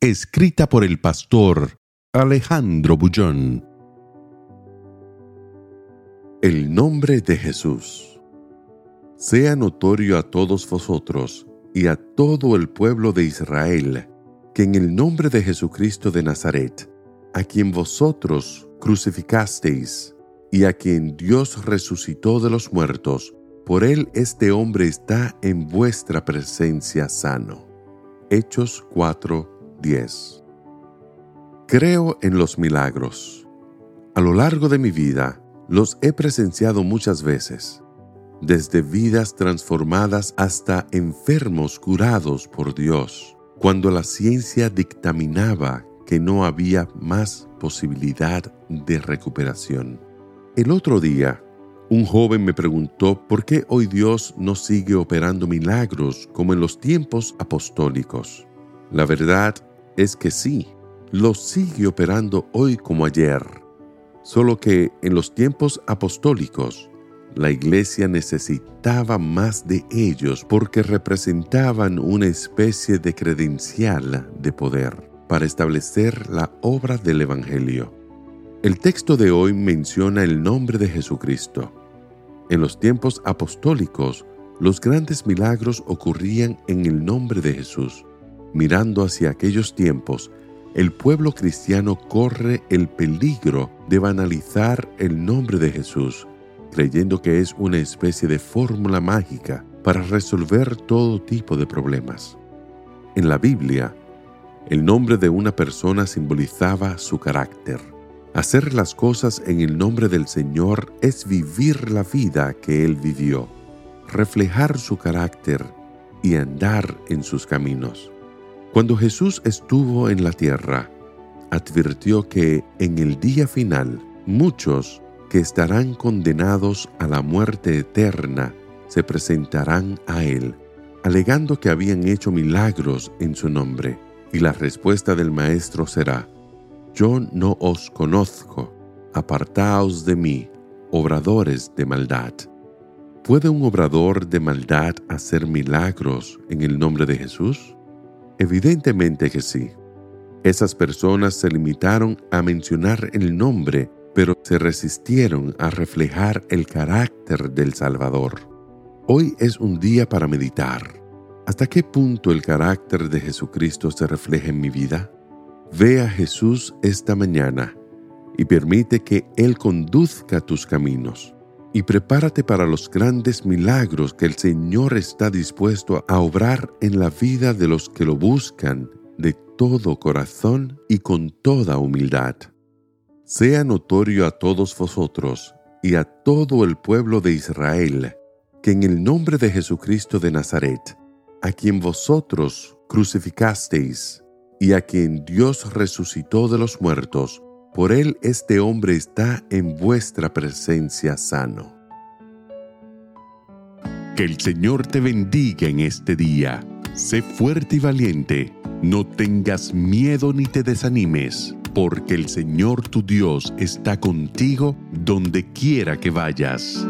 Escrita por el pastor Alejandro Bullón. El nombre de Jesús. Sea notorio a todos vosotros y a todo el pueblo de Israel que en el nombre de Jesucristo de Nazaret, a quien vosotros crucificasteis y a quien Dios resucitó de los muertos, por él este hombre está en vuestra presencia sano. Hechos 4:10 Creo en los milagros. A lo largo de mi vida, los he presenciado muchas veces, desde vidas transformadas hasta enfermos curados por Dios, cuando la ciencia dictaminaba que no había más posibilidad de recuperación. El otro día, un joven me preguntó por qué hoy Dios no sigue operando milagros como en los tiempos apostólicos. La verdad es que sí, los sigue operando hoy como ayer, solo que en los tiempos apostólicos la iglesia necesitaba más de ellos porque representaban una especie de credencial de poder para establecer la obra del Evangelio. El texto de hoy menciona el nombre de Jesucristo. En los tiempos apostólicos, los grandes milagros ocurrían en el nombre de Jesús. Mirando hacia aquellos tiempos, el pueblo cristiano corre el peligro de banalizar el nombre de Jesús, creyendo que es una especie de fórmula mágica para resolver todo tipo de problemas. En la Biblia, el nombre de una persona simbolizaba su carácter. Hacer las cosas en el nombre del Señor es vivir la vida que Él vivió, reflejar su carácter y andar en sus caminos. Cuando Jesús estuvo en la tierra, advirtió que en el día final muchos que estarán condenados a la muerte eterna se presentarán a Él, alegando que habían hecho milagros en su nombre. Y la respuesta del Maestro será, yo no os conozco, apartaos de mí, obradores de maldad. ¿Puede un obrador de maldad hacer milagros en el nombre de Jesús? Evidentemente que sí. Esas personas se limitaron a mencionar el nombre, pero se resistieron a reflejar el carácter del Salvador. Hoy es un día para meditar. ¿Hasta qué punto el carácter de Jesucristo se refleja en mi vida? Ve a Jesús esta mañana y permite que Él conduzca tus caminos. Y prepárate para los grandes milagros que el Señor está dispuesto a obrar en la vida de los que lo buscan de todo corazón y con toda humildad. Sea notorio a todos vosotros y a todo el pueblo de Israel que en el nombre de Jesucristo de Nazaret, a quien vosotros crucificasteis, y a quien Dios resucitó de los muertos, por él este hombre está en vuestra presencia sano. Que el Señor te bendiga en este día. Sé fuerte y valiente. No tengas miedo ni te desanimes, porque el Señor tu Dios está contigo donde quiera que vayas.